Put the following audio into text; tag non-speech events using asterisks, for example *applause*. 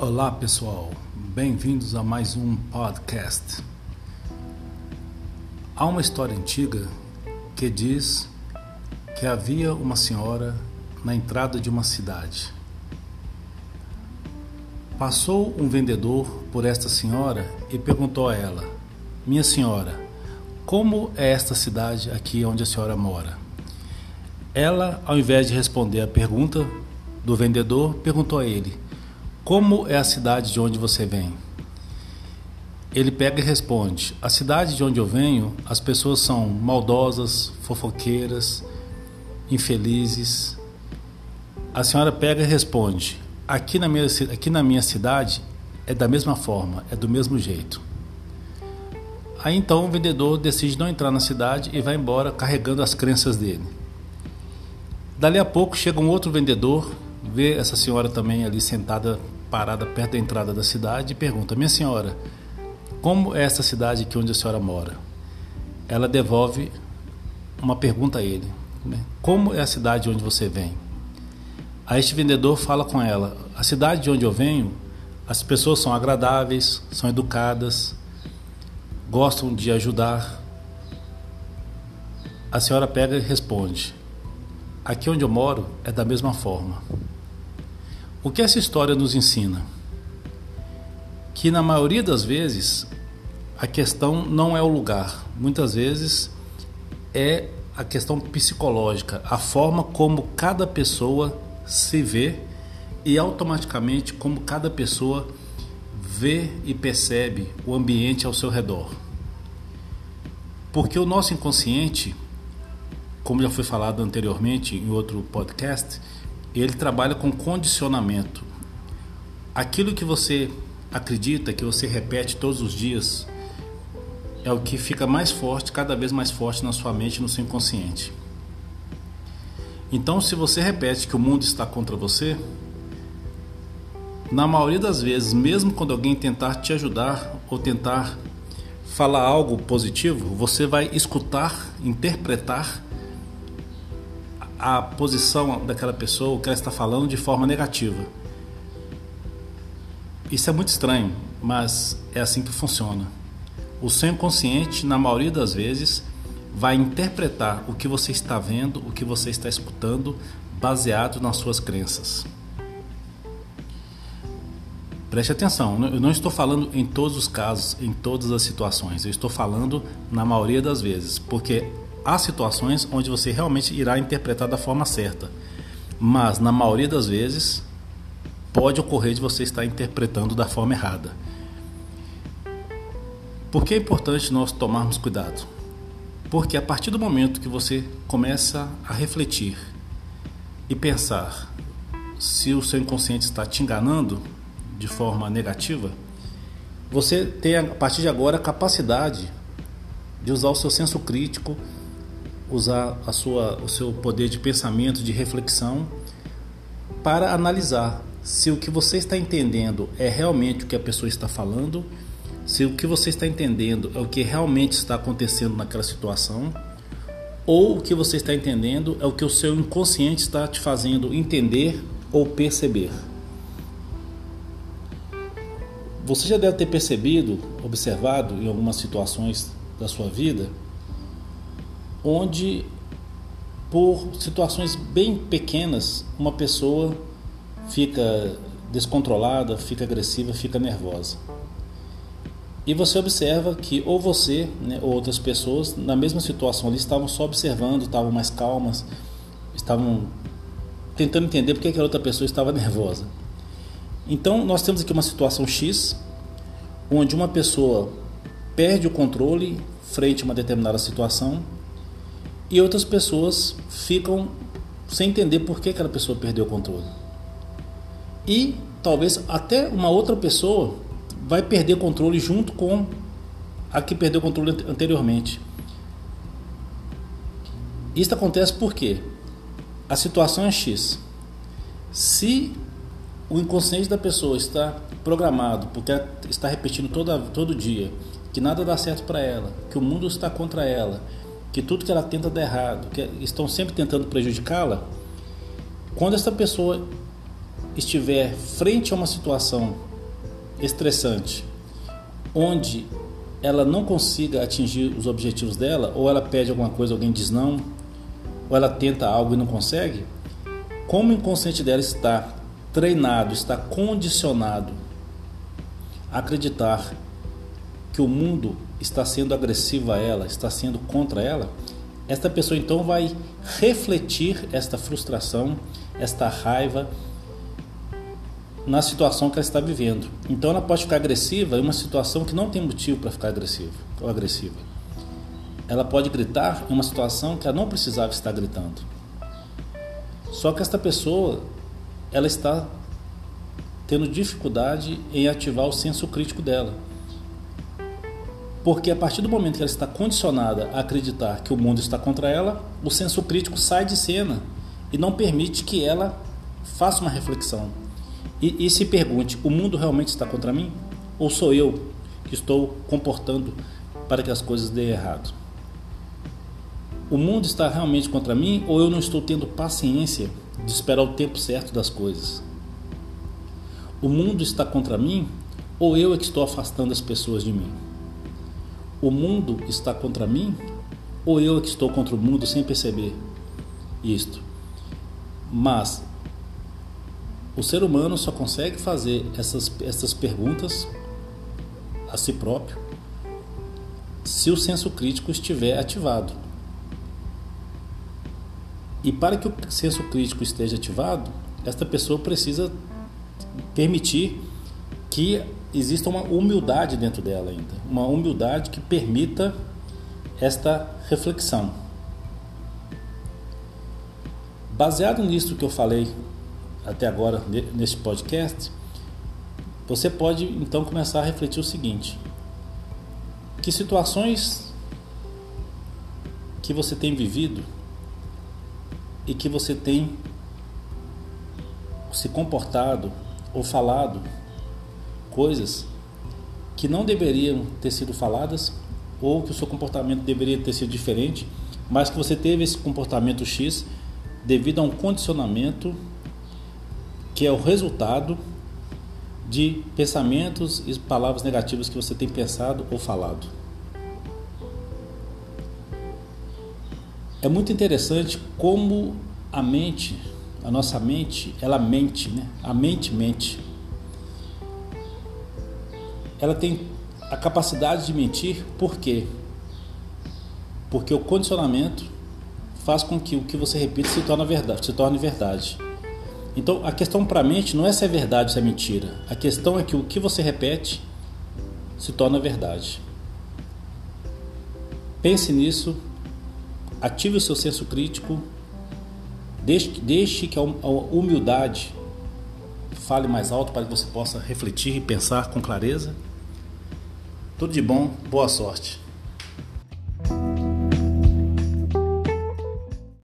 Olá pessoal, bem-vindos a mais um podcast. Há uma história antiga que diz que havia uma senhora na entrada de uma cidade. Passou um vendedor por esta senhora e perguntou a ela: Minha senhora, como é esta cidade aqui onde a senhora mora? Ela, ao invés de responder a pergunta do vendedor, perguntou a ele: Como é a cidade de onde você vem? Ele pega e responde: A cidade de onde eu venho, as pessoas são maldosas, fofoqueiras, infelizes. A senhora pega e responde: Aqui na minha, aqui na minha cidade é da mesma forma, é do mesmo jeito. Aí então o vendedor decide não entrar na cidade e vai embora carregando as crenças dele. Dali a pouco chega um outro vendedor, vê essa senhora também ali sentada, parada perto da entrada da cidade e pergunta: Minha senhora, como é essa cidade aqui onde a senhora mora? Ela devolve uma pergunta a ele: né? Como é a cidade onde você vem? Aí este vendedor fala com ela: A cidade de onde eu venho, as pessoas são agradáveis, são educadas, gostam de ajudar. A senhora pega e responde: Aqui onde eu moro é da mesma forma. O que essa história nos ensina? Que na maioria das vezes a questão não é o lugar, muitas vezes é a questão psicológica, a forma como cada pessoa se vê e automaticamente como cada pessoa vê e percebe o ambiente ao seu redor. Porque o nosso inconsciente como já foi falado anteriormente em outro podcast, ele trabalha com condicionamento. Aquilo que você acredita, que você repete todos os dias, é o que fica mais forte, cada vez mais forte na sua mente, no seu inconsciente. Então, se você repete que o mundo está contra você, na maioria das vezes, mesmo quando alguém tentar te ajudar ou tentar falar algo positivo, você vai escutar, interpretar a posição daquela pessoa, o que ela está falando de forma negativa. Isso é muito estranho, mas é assim que funciona. O seu inconsciente, na maioria das vezes, vai interpretar o que você está vendo, o que você está escutando, baseado nas suas crenças. Preste atenção, eu não estou falando em todos os casos, em todas as situações, eu estou falando na maioria das vezes, porque há situações onde você realmente irá interpretar da forma certa, mas na maioria das vezes pode ocorrer de você estar interpretando da forma errada. Por que é importante nós tomarmos cuidado? Porque a partir do momento que você começa a refletir e pensar se o seu inconsciente está te enganando de forma negativa, você tem a partir de agora a capacidade de usar o seu senso crítico usar a sua, o seu poder de pensamento, de reflexão, para analisar se o que você está entendendo é realmente o que a pessoa está falando, se o que você está entendendo é o que realmente está acontecendo naquela situação, ou o que você está entendendo é o que o seu inconsciente está te fazendo entender ou perceber. Você já deve ter percebido, observado em algumas situações da sua vida, onde por situações bem pequenas uma pessoa fica descontrolada, fica agressiva, fica nervosa. E você observa que ou você né, ou outras pessoas na mesma situação ali estavam só observando, estavam mais calmas, estavam tentando entender porque aquela outra pessoa estava *laughs* nervosa. Então nós temos aqui uma situação X, onde uma pessoa perde o controle frente a uma determinada situação e outras pessoas ficam sem entender por que aquela pessoa perdeu o controle. E talvez até uma outra pessoa vai perder o controle junto com a que perdeu o controle anteriormente. Isso acontece porque a situação é X. Se o inconsciente da pessoa está programado, porque ela está repetindo toda, todo dia que nada dá certo para ela, que o mundo está contra ela, que tudo que ela tenta dá errado, que estão sempre tentando prejudicá-la, quando essa pessoa estiver frente a uma situação estressante, onde ela não consiga atingir os objetivos dela, ou ela pede alguma coisa, alguém diz não, ou ela tenta algo e não consegue, como o inconsciente dela está treinado, está condicionado a acreditar que o mundo está sendo agressivo a ela, está sendo contra ela, esta pessoa então vai refletir esta frustração, esta raiva na situação que ela está vivendo. Então ela pode ficar agressiva em uma situação que não tem motivo para ficar agressiva ou agressiva. Ela pode gritar em uma situação que ela não precisava estar gritando. Só que esta pessoa ela está tendo dificuldade em ativar o senso crítico dela. Porque a partir do momento que ela está condicionada a acreditar que o mundo está contra ela, o senso crítico sai de cena e não permite que ela faça uma reflexão. E, e se pergunte: o mundo realmente está contra mim? Ou sou eu que estou comportando para que as coisas dêem errado? O mundo está realmente contra mim ou eu não estou tendo paciência de esperar o tempo certo das coisas? O mundo está contra mim ou eu é que estou afastando as pessoas de mim? O mundo está contra mim ou eu que estou contra o mundo sem perceber isto? Mas o ser humano só consegue fazer essas, essas perguntas a si próprio se o senso crítico estiver ativado. E para que o senso crítico esteja ativado, esta pessoa precisa permitir que exista uma humildade dentro dela ainda, uma humildade que permita esta reflexão. Baseado nisso que eu falei até agora neste podcast, você pode então começar a refletir o seguinte: que situações que você tem vivido e que você tem se comportado ou falado coisas que não deveriam ter sido faladas ou que o seu comportamento deveria ter sido diferente, mas que você teve esse comportamento X devido a um condicionamento que é o resultado de pensamentos e palavras negativas que você tem pensado ou falado. É muito interessante como a mente, a nossa mente, ela mente, né? A mente mente ela tem a capacidade de mentir, por quê? Porque o condicionamento faz com que o que você repita se torne verdade, se torne verdade. Então, a questão para a mente não é se é verdade ou se é mentira. A questão é que o que você repete se torna verdade. Pense nisso, ative o seu senso crítico, deixe, deixe que a humildade fale mais alto para que você possa refletir e pensar com clareza. Tudo de bom, boa sorte.